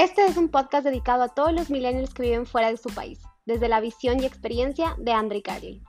Este es un podcast dedicado a todos los millennials que viven fuera de su país, desde la visión y experiencia de Andre Carey.